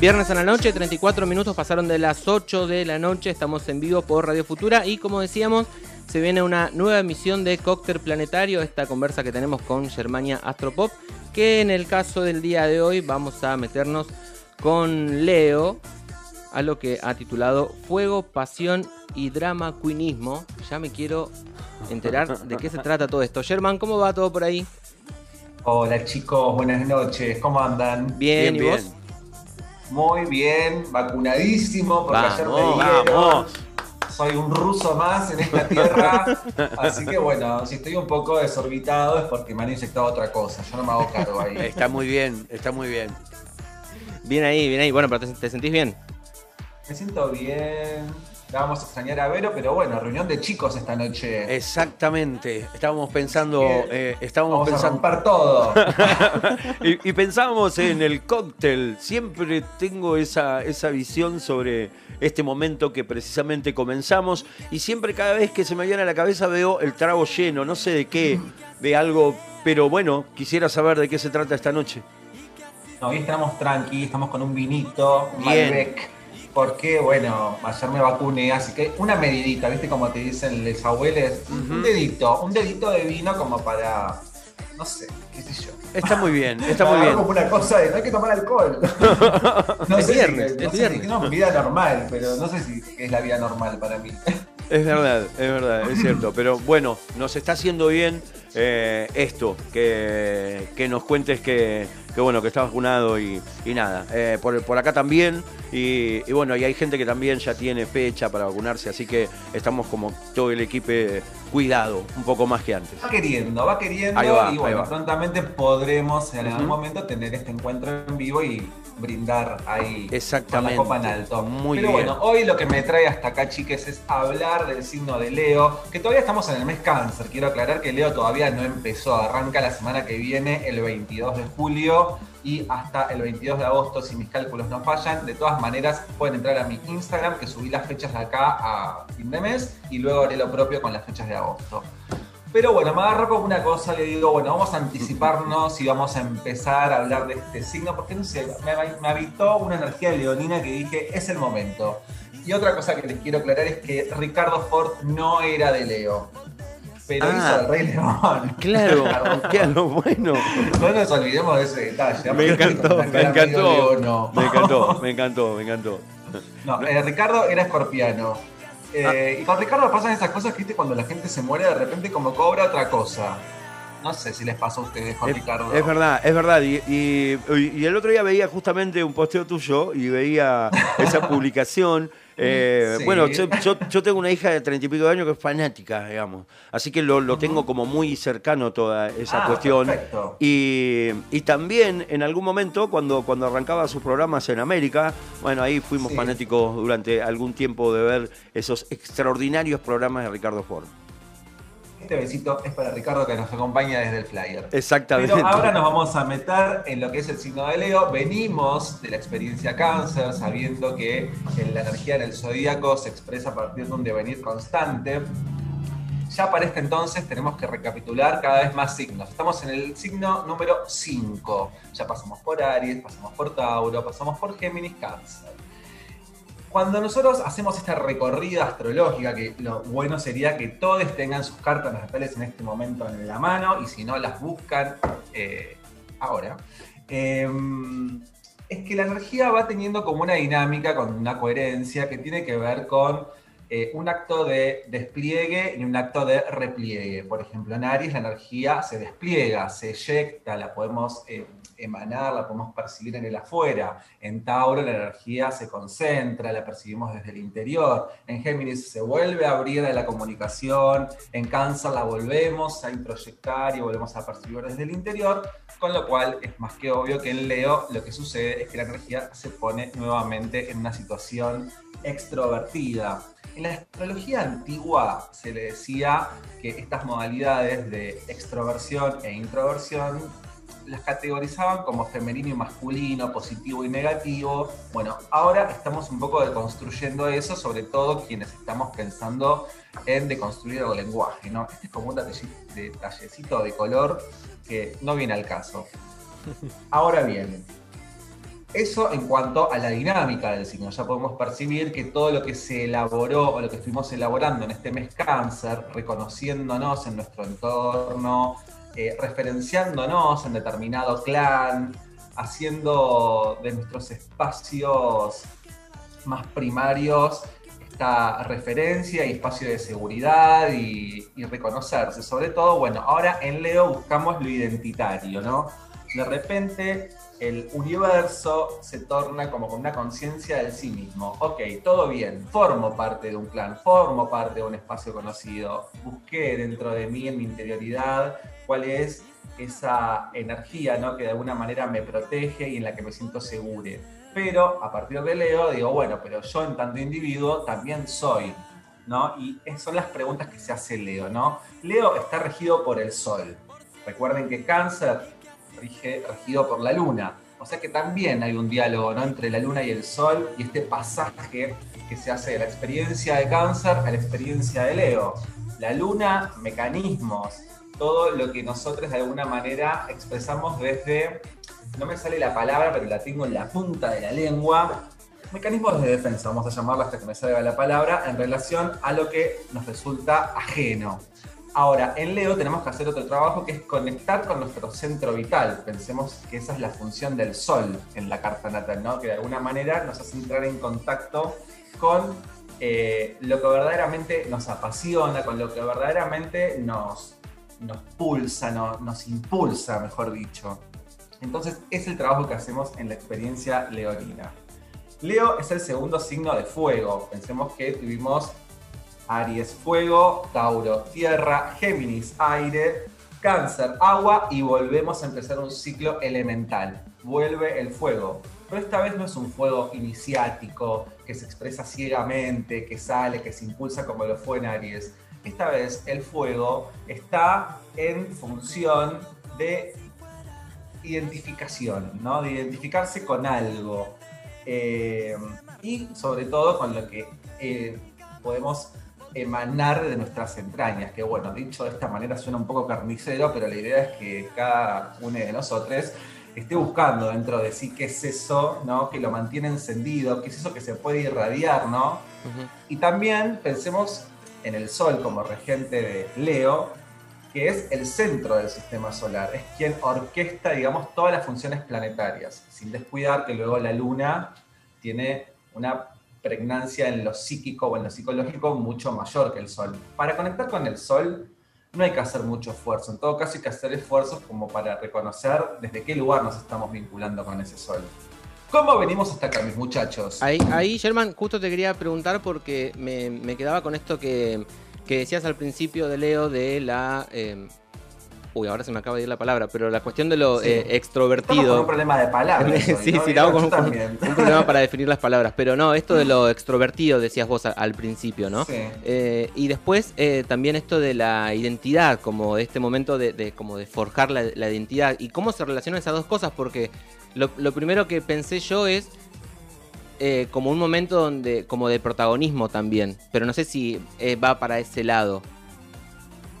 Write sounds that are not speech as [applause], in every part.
Viernes a la noche, 34 minutos pasaron de las 8 de la noche. Estamos en vivo por Radio Futura y como decíamos, se viene una nueva emisión de Cóctel Planetario, esta conversa que tenemos con Germania Astropop, que en el caso del día de hoy vamos a meternos con Leo a lo que ha titulado Fuego, Pasión y Drama Queenismo. Ya me quiero enterar de qué se trata todo esto. Germán, ¿cómo va todo por ahí? Hola chicos, buenas noches, ¿cómo andan? Bien, ¿y vos? Muy bien, vacunadísimo, porque ayer me dijeron, soy un ruso más en esta tierra, [laughs] así que bueno, si estoy un poco desorbitado es porque me han inyectado otra cosa, yo no me hago cargo ahí. Está muy bien, está muy bien. Bien ahí, bien ahí, bueno, pero te sentís bien. Me siento bien, vamos a extrañar a Vero, pero bueno, reunión de chicos esta noche. Exactamente. Estábamos pensando. Eh, estábamos vamos pensando. A romper todo. [laughs] y, y, pensábamos en el cóctel. Siempre tengo esa, esa visión sobre este momento que precisamente comenzamos. Y siempre, cada vez que se me viene a la cabeza, veo el trago lleno. No sé de qué, de algo. Pero bueno, quisiera saber de qué se trata esta noche. No, hoy estamos tranqui, estamos con un vinito, Bien. Malbec porque, bueno, ayer me vacuné, así que una medidita, ¿viste? Como te dicen los abuelos, un dedito, un dedito de vino como para, no sé, qué sé yo. Está muy bien, [laughs] está muy bien. como una cosa de no hay que tomar alcohol. [laughs] no es sé viernes, si, es no sé viernes. si- no, vida normal, pero no sé si es la vida normal para mí. Es verdad, es verdad, es cierto. [laughs] Pero bueno, nos está haciendo bien eh, esto, que, que nos cuentes que, que bueno, que estás vacunado y, y nada. eh, por, por acá también. Y, y bueno, y hay gente que también ya tiene fecha para vacunarse, así que estamos como todo el equipo cuidado, un poco más que antes. Va queriendo, va queriendo va, y bueno, prontamente podremos en algún momento tener este encuentro en vivo y brindar ahí Exactamente. con la copa en alto. Muy Pero bien. bueno, hoy lo que me trae hasta acá, chiques, es hablar del signo de Leo, que todavía estamos en el mes cáncer. Quiero aclarar que Leo todavía no empezó, arranca la semana que viene, el 22 de julio. Y hasta el 22 de agosto, si mis cálculos no fallan. De todas maneras, pueden entrar a mi Instagram, que subí las fechas de acá a fin de mes, y luego haré lo propio con las fechas de agosto. Pero bueno, me agarró como una cosa, le digo, bueno, vamos a anticiparnos y vamos a empezar a hablar de este signo, porque no sé, me, me habitó una energía leonina que dije, es el momento. Y otra cosa que les quiero aclarar es que Ricardo Ford no era de Leo, pero Ah. hizo el Rey León. Claro, [laughs] claro, bueno. No nos olvidemos de ese detalle. Me encantó. Me [laughs] encantó, me encantó, me encantó. No, eh, Ricardo era escorpiano. Eh, Y con Ricardo pasan esas cosas viste cuando la gente se muere de repente como cobra otra cosa. No sé si les pasó a ustedes con Es, Ricardo. es verdad, es verdad. Y, y- y el otro día veía justamente un posteo tuyo y veía [laughs] esa publicación. Eh, Sí. Bueno, yo, yo- yo tengo una hija de treinta y pico de años que es fanática, digamos. Así que lo, lo tengo como muy cercano toda esa Ah, cuestión. perfecto. Y, y también en algún momento, cuando, cuando arrancaba sus programas en América, bueno, ahí fuimos Sí. fanáticos durante algún tiempo de ver esos extraordinarios programas de Ricardo Ford. Este besito es para Ricardo que nos acompaña desde el flyer. Exactamente. Pero ahora nos vamos a meter en lo que es el signo de Leo. Venimos de la experiencia cáncer, sabiendo que la energía en el zodíaco se expresa a partir de un devenir constante. Ya para este entonces tenemos que recapitular cada vez más signos. Estamos en el signo número 5. Ya pasamos por Aries, pasamos por Tauro, pasamos por Géminis, Cáncer. Cuando nosotros hacemos esta recorrida astrológica, que lo bueno sería que todos tengan sus cartas natales en este momento en la mano, y si no las buscan eh, ahora, eh, es que la energía va teniendo como una dinámica, con una coherencia que tiene que ver con eh, un acto de despliegue y un acto de repliegue. Por ejemplo, en Aries la energía se despliega, se eyecta, la podemos emanar, la podemos percibir en el afuera. En Tauro la energía se concentra, la percibimos desde el interior. En Géminis se vuelve a abrir a la comunicación. En Cáncer la volvemos a introyectar y volvemos a percibir desde el interior. Con lo cual es más que obvio que en Leo lo que sucede es que la energía se pone nuevamente en una situación extrovertida. En la astrología antigua se le decía que estas modalidades de extroversión e introversión las categorizaban como femenino y masculino, positivo y negativo. Bueno, ahora estamos un poco deconstruyendo eso, sobre todo quienes estamos pensando en deconstruir el lenguaje, ¿no? Este es como un detalle- detallecito de color que no viene al caso. Ahora bien, Eso en cuanto a la dinámica del signo. Ya podemos percibir que todo lo que se elaboró o lo que estuvimos elaborando en este mes cáncer, reconociéndonos en nuestro entorno, eh, referenciándonos en determinado clan, haciendo de nuestros espacios más primarios esta referencia y espacio de seguridad y, reconocerse. Sobre todo, bueno, ahora en Leo buscamos lo identitario, ¿no? De repente el universo se torna como con una conciencia de sí mismo. Ok, todo bien, formo parte de un clan, formo parte de un espacio conocido, busqué dentro de mí, en mi interioridad, cuál es esa energía ¿no? que de alguna manera me protege y en la que me siento seguro. Pero a partir de Leo digo, bueno, pero yo en tanto individuo también soy, ¿no? Y son las preguntas que se hace Leo, ¿no? Leo está regido por el Sol. Recuerden que Cáncer rige, regido por la Luna. O sea que también hay un diálogo ¿no? entre la Luna y el Sol y este pasaje que se hace de la experiencia de Cáncer a la experiencia de Leo. La Luna, mecanismos, todo lo que nosotros de alguna manera expresamos desde, no me sale la palabra, pero la tengo en la punta de la lengua, mecanismos de defensa, vamos a llamarlo hasta que me salga la palabra, en relación a lo que nos resulta ajeno. Ahora, en Leo tenemos que hacer otro trabajo que es conectar con nuestro centro vital. Pensemos que esa es la función del sol en la carta natal, ¿no? Que de alguna manera nos hace entrar en contacto con eh, lo que verdaderamente nos apasiona, con lo que verdaderamente nos, nos pulsa, nos impulsa, mejor dicho. Entonces es el trabajo que hacemos en la experiencia leonina. Leo es el segundo signo de fuego. Pensemos que tuvimos Aries fuego, Tauro tierra, Géminis aire, Cáncer agua y volvemos a empezar un ciclo elemental. Vuelve el fuego. Pero esta vez no es un fuego iniciático que se expresa ciegamente, que sale, que se impulsa como lo fue en Aries esta vez el fuego está en función de identificación, ¿no? de identificarse con algo. Eh, y sobre todo con lo que eh, podemos emanar de nuestras entrañas, que bueno, dicho de esta manera suena un poco carnicero, pero la idea es que cada uno de nosotros esté buscando dentro de sí qué es eso, ¿no? Que lo mantiene encendido, qué es eso que se puede irradiar, ¿no? Y también pensemos en el Sol como regente de Leo, que es el centro del sistema solar, es quien orquesta, digamos, todas las funciones planetarias, sin descuidar que luego la Luna tiene una pregnancia en lo psíquico o en lo psicológico mucho mayor que el Sol. Para conectar con el Sol no hay que hacer mucho esfuerzo, en todo caso hay que hacer esfuerzos como para reconocer desde qué lugar nos estamos vinculando con ese Sol. ¿Cómo venimos hasta acá, mis muchachos? Ahí, ahí Sherman, justo te quería preguntar porque me, quedaba con esto que, decías al principio de Leo de la. Eh, uy, ahora se me acaba de ir la palabra, pero la cuestión de lo eh, extrovertido. Estamos con un problema de palabras. [laughs] sí, sí, estamos con un, problema para definir las palabras. Pero no, esto de lo [laughs] extrovertido decías vos al, principio, ¿no? Sí. Eh, y después también esto de la identidad, como este momento de, como de forjar la, la, identidad. ¿Y cómo se relacionan esas dos cosas? Porque lo, primero que pensé yo es eh, como un momento donde como de protagonismo también, pero no sé si eh, va para ese lado.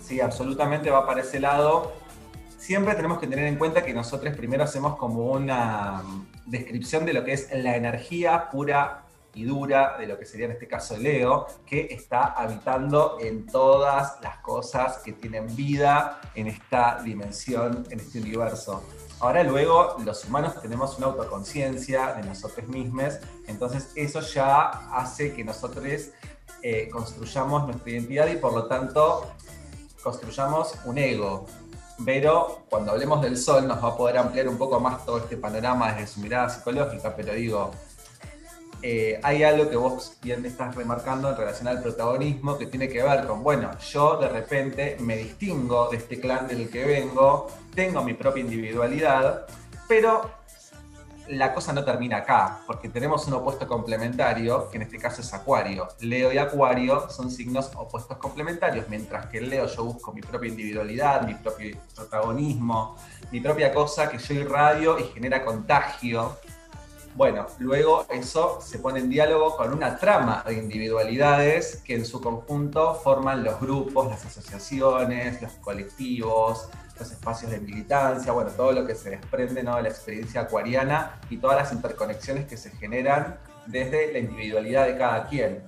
Sí, absolutamente va para ese lado. Siempre tenemos que tener en cuenta que nosotros primero hacemos como una descripción de lo que es la energía pura y dura de lo que sería en este caso Leo, que está habitando en todas las cosas que tienen vida en esta dimensión, en este universo. Ahora luego los humanos tenemos una autoconciencia de nosotros mismos, entonces eso ya hace que nosotros eh, construyamos nuestra identidad y por lo tanto construyamos un ego. Pero cuando hablemos del sol nos va a poder ampliar un poco más todo este panorama desde su mirada psicológica, pero digo, eh, hay algo que vos bien estás remarcando en relación al protagonismo que tiene que ver con, bueno, yo de repente me distingo de este clan del que vengo, tengo mi propia individualidad, pero la cosa no termina acá, porque tenemos un opuesto complementario, que en este caso es Acuario. Leo y Acuario son signos opuestos complementarios, mientras que en Leo yo busco mi propia individualidad, mi propio protagonismo, mi propia cosa que yo irradio y genera contagio Bueno, luego eso se pone en diálogo con una trama de individualidades que en su conjunto forman los grupos, las asociaciones, los colectivos, los espacios de militancia, bueno, todo lo que se desprende ¿no? de la experiencia acuariana y todas las interconexiones que se generan desde la individualidad de cada quien.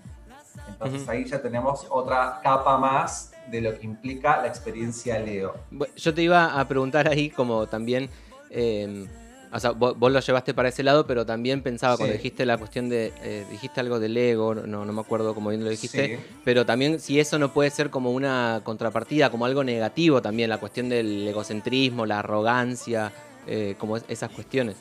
Entonces ahí ya tenemos otra capa más de lo que implica la experiencia Leo. Yo te iba a preguntar ahí como también... Eh, o sea, vos, lo llevaste para ese lado, pero también pensaba cuando dijiste la cuestión de. Eh, dijiste algo del ego, no, no me acuerdo cómo bien lo dijiste. Pero también, si eso no puede ser como una contrapartida, como algo negativo también, la cuestión del egocentrismo, la arrogancia, eh, como esas cuestiones.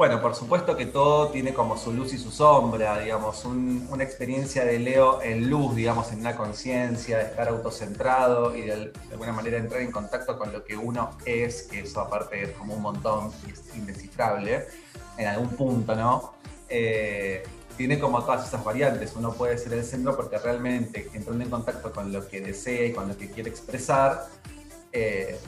Bueno, por supuesto que todo tiene como su luz y su sombra, digamos, una experiencia de Leo en luz, digamos, en una conciencia, de estar autocentrado y de, alguna manera entrar en contacto con lo que uno es, que eso aparte es como un montón y es indescifrable, en algún punto, ¿no? Eh, tiene como todas esas variantes, uno puede ser el centro porque realmente entrando en contacto con lo que desea y con lo que quiere expresar, eh,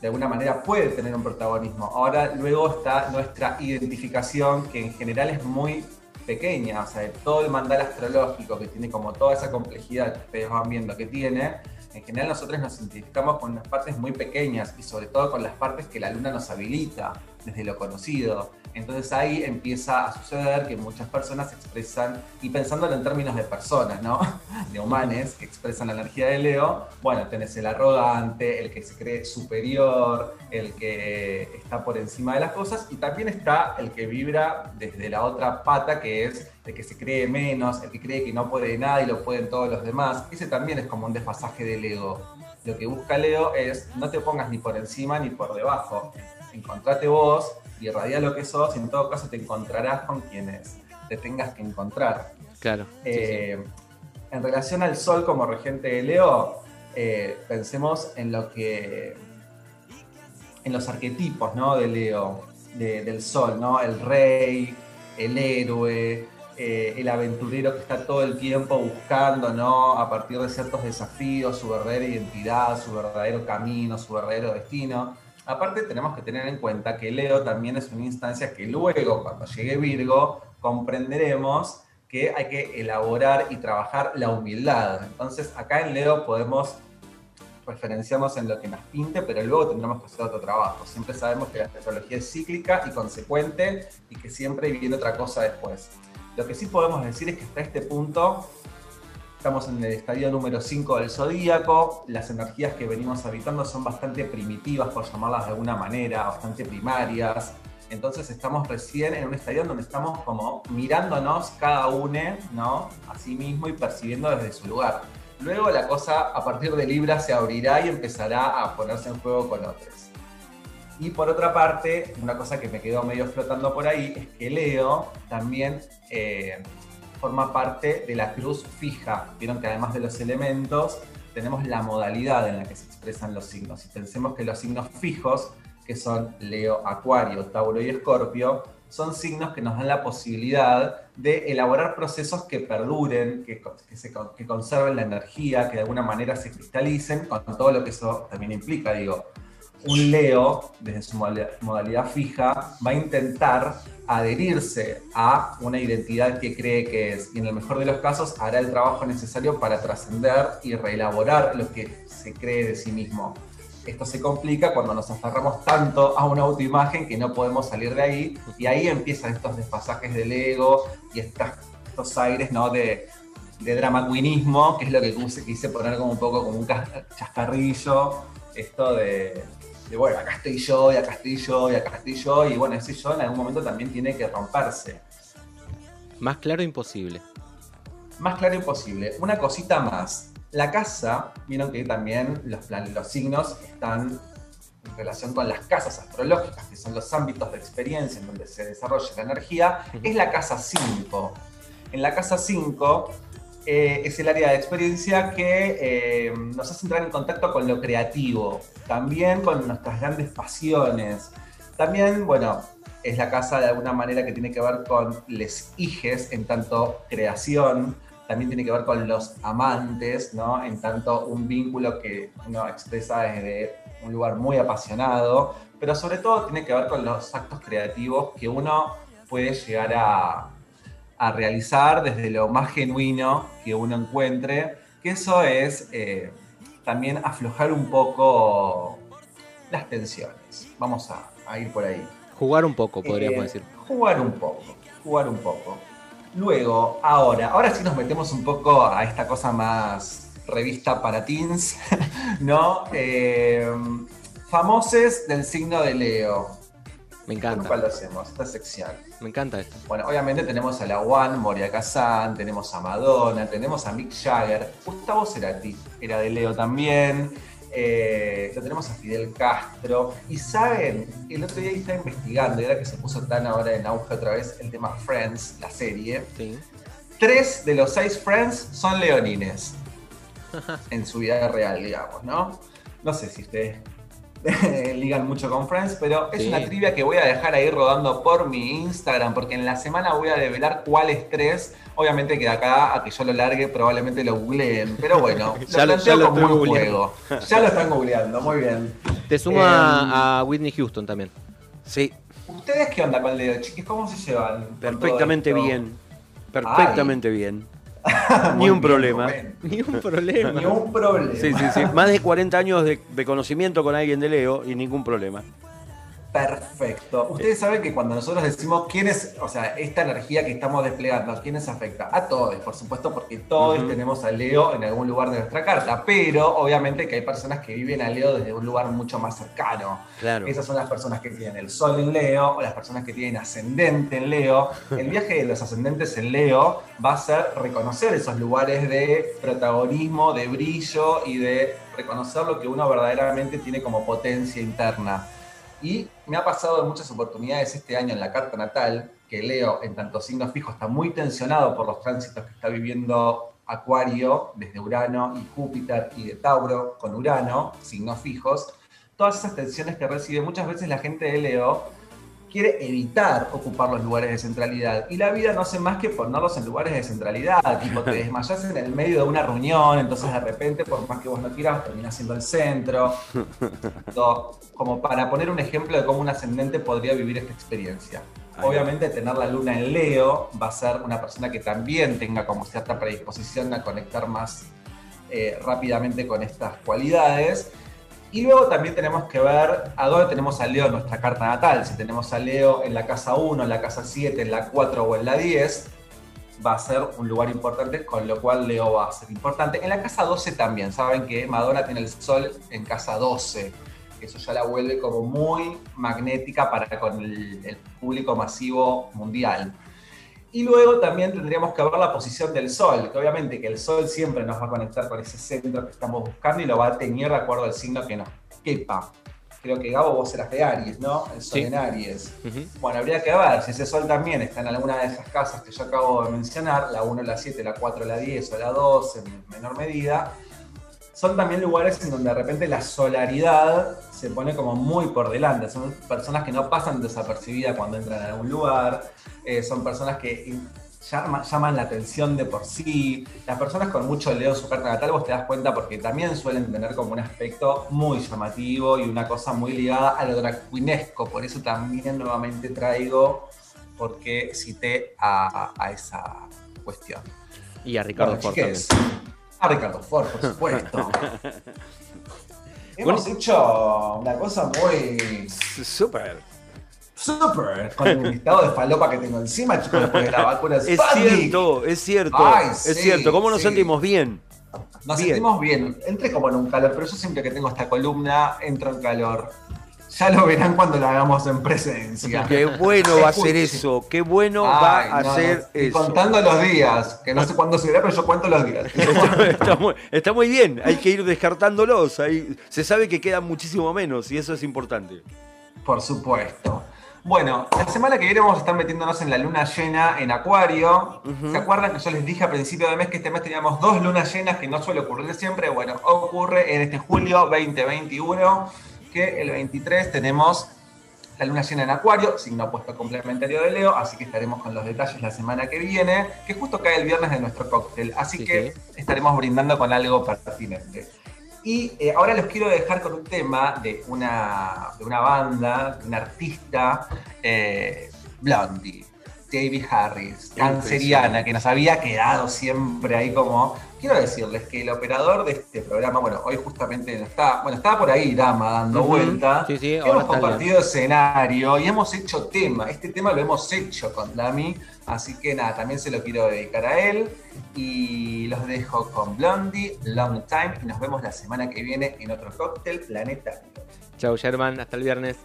de alguna manera puede tener un protagonismo. Ahora luego está nuestra identificación, que en general es muy pequeña, o sea, todo el mandal astrológico que tiene como toda esa complejidad que ustedes van viendo que tiene, en general nosotros nos identificamos con unas partes muy pequeñas y sobre todo con las partes que la luna nos habilita desde lo conocido. Entonces ahí empieza a suceder que muchas personas expresan, y pensándolo en términos de personas, ¿no? [laughs] De humanes que expresan la energía de Leo, bueno, tenés el arrogante, el que se cree superior, el que está por encima de las cosas, y también está el que vibra desde la otra pata, que es el que se cree menos, el que cree que no puede nada y lo pueden todos los demás. Ese también es como un desfasaje del ego. Lo que busca Leo es no te pongas ni por encima ni por debajo. Encontrate vos y irradia lo que sos, y en todo caso te encontrarás con quienes te tengas que encontrar. Claro. Eh, en relación al sol como regente de Leo, eh, pensemos en lo que. en los arquetipos ¿no? de Leo, del sol, ¿no? El rey, el héroe, eh, el aventurero que está todo el tiempo buscando, ¿no? A partir de ciertos desafíos, su verdadera identidad, su verdadero camino, su verdadero destino. Aparte tenemos que tener en cuenta que Leo también es una instancia que luego, cuando llegue Virgo, comprenderemos que hay que elaborar y trabajar la humildad. Entonces acá en Leo podemos referenciarnos en lo que nos pinte, pero luego tendremos que hacer otro trabajo. Siempre sabemos que la astrología es cíclica y consecuente y que siempre viene otra cosa después. Lo que sí podemos decir es que hasta este punto Estamos en el estadio número 5 del zodíaco. Las energías que venimos habitando son bastante primitivas, por llamarlas de alguna manera, bastante primarias. Entonces estamos recién en un estadio donde estamos como mirándonos cada uno, ¿no? A sí mismo y percibiendo desde su lugar. Luego la cosa a partir de Libra se abrirá y empezará a ponerse en juego con otros. Y por otra parte, una cosa que me quedó medio flotando por ahí es que Leo también eh, forma parte de la cruz fija. Vieron que además de los elementos, tenemos la modalidad en la que se expresan los signos. Y pensemos que los signos fijos, que son Leo, Acuario, Tauro y Escorpio, son signos que nos dan la posibilidad de elaborar procesos que perduren, que, que conserven la energía, que de alguna manera se cristalicen, con todo lo que eso también implica. Digo, un Leo, desde su modalidad fija, va a intentar adherirse a una identidad que cree que es, y en el mejor de los casos hará el trabajo necesario para trascender y reelaborar lo que se cree de sí mismo. Esto se complica cuando nos aferramos tanto a una autoimagen que no podemos salir de ahí, y ahí empiezan estos despasajes del ego y estos aires ¿no? de, de drama queenismo, que es lo que quise poner como un poco como un chascarrillo, esto de, de, bueno, acá estoy yo, y acá estoy yo, y acá estoy yo, y bueno, ese yo en algún momento también tiene que romperse. Más claro imposible. Más claro imposible. Una cosita más. La casa, vieron que también los, los signos están en relación con las casas astrológicas, que son los ámbitos de experiencia en donde se desarrolla la energía, es la casa 5. En la casa 5 eh, es el área de experiencia que eh, nos hace entrar en contacto con lo creativo, también con nuestras grandes pasiones. También, bueno, es la casa de alguna manera que tiene que ver con les hijes en tanto creación, también tiene que ver con los amantes, ¿no? En tanto un vínculo que uno expresa desde un lugar muy apasionado, pero sobre todo tiene que ver con los actos creativos que uno puede llegar a, a realizar desde lo más genuino que uno encuentre, que eso es eh, también aflojar un poco las tensiones. Vamos a, ir por ahí. Jugar un poco, podríamos eh, decir. Jugar un poco, jugar un poco. Luego, ahora, ahora sí nos metemos un poco a esta cosa más revista para teens, [laughs] ¿no? Eh, famoses del signo de Leo. Me encanta. ¿Cuál lo hacemos? Esta sección. Me encanta esto. Bueno, obviamente tenemos a la One, Moria Kazan, tenemos a Madonna, tenemos a Mick Jagger, Gustavo Cerati era de Leo también. Eh, lo tenemos a Fidel Castro. Y saben, el otro día estaba investigando, y ahora que se puso tan ahora en auge otra vez el tema Friends, la serie. Sí. Tres de los seis Friends son leonines. [laughs] en su vida real, digamos, ¿no? No sé si ustedes [laughs] ligan mucho con Friends, pero es una trivia que voy a dejar ahí rodando por mi Instagram, porque en la semana voy a develar cuáles tres. Obviamente que de acá a que yo lo largue probablemente lo googleen, pero bueno, ya [laughs] lo, ya lo como un juego. [laughs] Ya lo están googleando, muy bien. Te sumo a, em, Whitney Houston también. Sí. ¿Ustedes qué onda con Leo, chiquis? ¿Cómo se llevan? Perfectamente bien. Perfectamente bien. [laughs] Ni un problema. [laughs] Ni un problema. Ni un problema. Sí, sí, sí. Más de 40 años de, de conocimiento con alguien de Leo y ningún problema. Perfecto. Ustedes saben que cuando nosotros decimos quién es, o sea, esta energía que estamos desplegando, ¿a quiénes afecta? A todos, por supuesto, porque todos tenemos a Leo en algún lugar de nuestra carta, pero obviamente que hay personas que viven a Leo desde un lugar mucho más cercano. Claro. Esas son las personas que tienen el sol en Leo o las personas que tienen ascendente en Leo. El [laughs] viaje de los ascendentes en Leo va a ser reconocer esos lugares de protagonismo, de brillo y de reconocer lo que uno verdaderamente tiene como potencia interna. Y me ha pasado en muchas oportunidades este año en la carta natal, que Leo en tanto signos fijos está muy tensionado por los tránsitos que está viviendo Acuario, desde Urano y Júpiter y de Tauro con Urano, signos fijos. Todas esas tensiones que recibe muchas veces la gente de Leo quiere evitar ocupar los lugares de centralidad. Y la vida no hace más que ponerlos en lugares de centralidad. Tipo, te [laughs] desmayas en el medio de una reunión, entonces de repente, por más que vos no quieras, terminas siendo el centro. [laughs] como para poner un ejemplo de cómo un ascendente podría vivir esta experiencia. Obviamente tener la luna en Leo va a ser una persona que también tenga como cierta predisposición a conectar más eh, rápidamente con estas cualidades y luego también tenemos que ver a dónde tenemos a Leo en nuestra carta natal. Si tenemos a Leo en la casa 1, en la casa 7, en la 4 o en la 10, va a ser un lugar importante, con lo cual Leo va a ser importante. En la casa 12 también, saben que Madonna tiene el sol en casa 12. Eso ya la vuelve como muy magnética para con el público masivo mundial. Y luego también tendríamos que ver la posición del Sol, que obviamente que el Sol siempre nos va a conectar con ese centro que estamos buscando y lo va a teñir de acuerdo al signo que nos quepa. Creo que Gabo vos eras de Aries, ¿no? El Sol en Aries. Bueno, habría que ver si ese Sol también está en alguna de esas casas que yo acabo de mencionar, la 1, la 7, la 4, la 10 o la 2 en menor medida. Son también lugares en donde de repente la solaridad se pone como muy por delante. Son personas que no pasan desapercibidas cuando entran a algún lugar eh, son personas que llaman la atención de por sí. Las personas con mucho Leo su carta natal, vos te das cuenta porque también suelen tener como un aspecto muy llamativo y una cosa muy ligada a lo dracuinesco. Por eso también nuevamente traigo, porque cité a, esa cuestión. Y a Ricardo Ford. A Ricardo Ford, por supuesto. [laughs] Hemos hecho una cosa muy. Súper Super, con el listado de falopa que tengo encima, chicos, después de la vacuna Es cierto, es cierto. es cierto, ¿cómo nos sentimos bien? Nos sentimos bien. Entré como en un calor, pero yo siempre que tengo esta columna entro en calor. Ya lo verán cuando lo hagamos en presencia. Qué bueno va a ser eso, qué bueno va a ser eso. contando los días, que no sé cuándo se verá, pero yo cuento los días. Está, muy, bien, hay que ir descartándolos. se sabe que quedan muchísimo menos y eso es importante. Por supuesto. Bueno, la semana que viene vamos a estar metiéndonos en la luna llena en Acuario. ¿Se acuerdan que yo les dije a principio de mes que este mes teníamos dos lunas llenas que no suele ocurrir siempre? Bueno, ocurre en este julio 2021, que el 23 tenemos la luna llena en Acuario, signo opuesto complementario de Leo, así que estaremos con los detalles la semana que viene, que justo cae el viernes de nuestro cóctel, así que estaremos brindando con algo pertinente. Y eh, ahora los quiero dejar con un tema de una, de una banda, de un artista, eh, Blondie. David Harris, canceriana, que nos había quedado siempre ahí como. Quiero decirles que el operador de este programa, bueno, hoy justamente está, bueno, estaba por ahí Dama dando vuelta. Sí, sí, hemos compartido escenario y hemos hecho tema. Este tema lo hemos hecho con Dami, así que nada, también se lo quiero dedicar a él. Y los dejo con Blondie, Long Time, y nos vemos la semana que viene en otro cóctel Planeta. Chau, Sherman, hasta el viernes.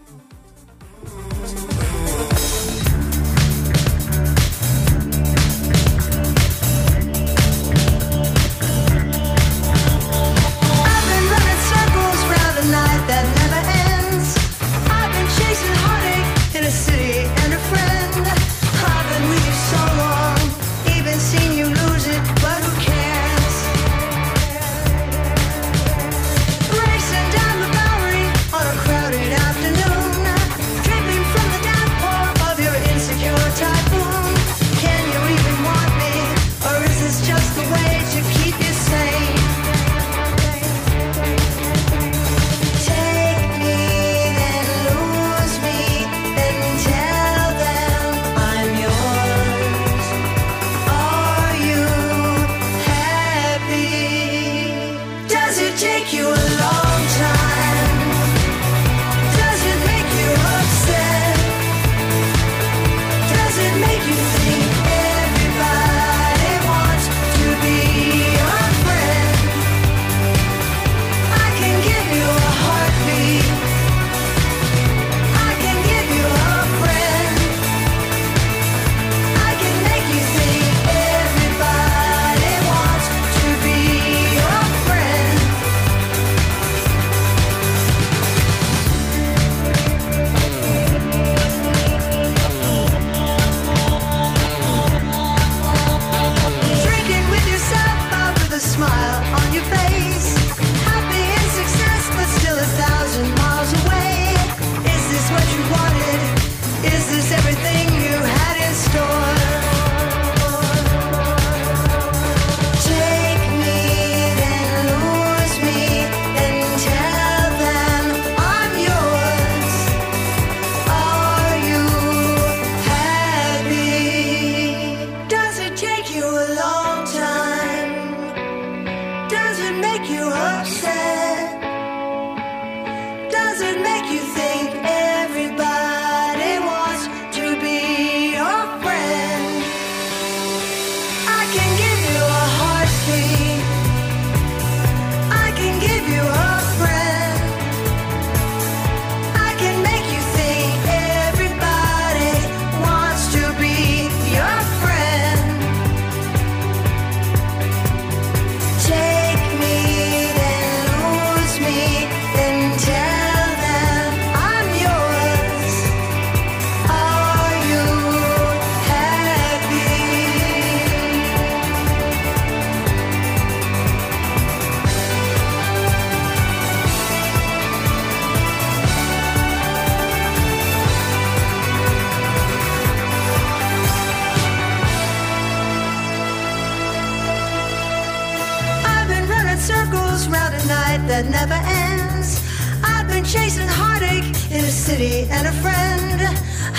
That never ends. I've been chasing heartache in a city and a friend.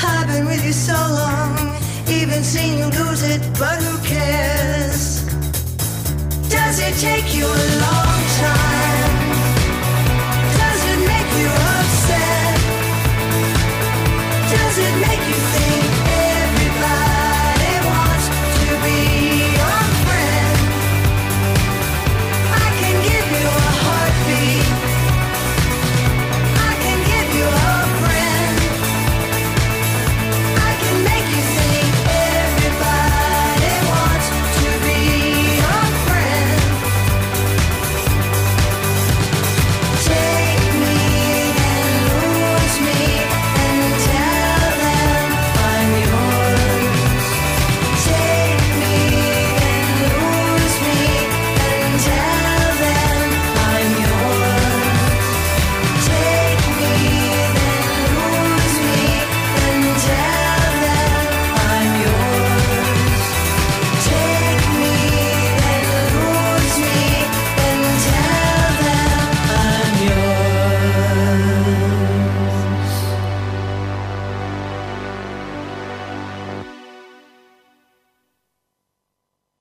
I've been with you so long, even seen you lose it, but who cares? Does it take you a long time?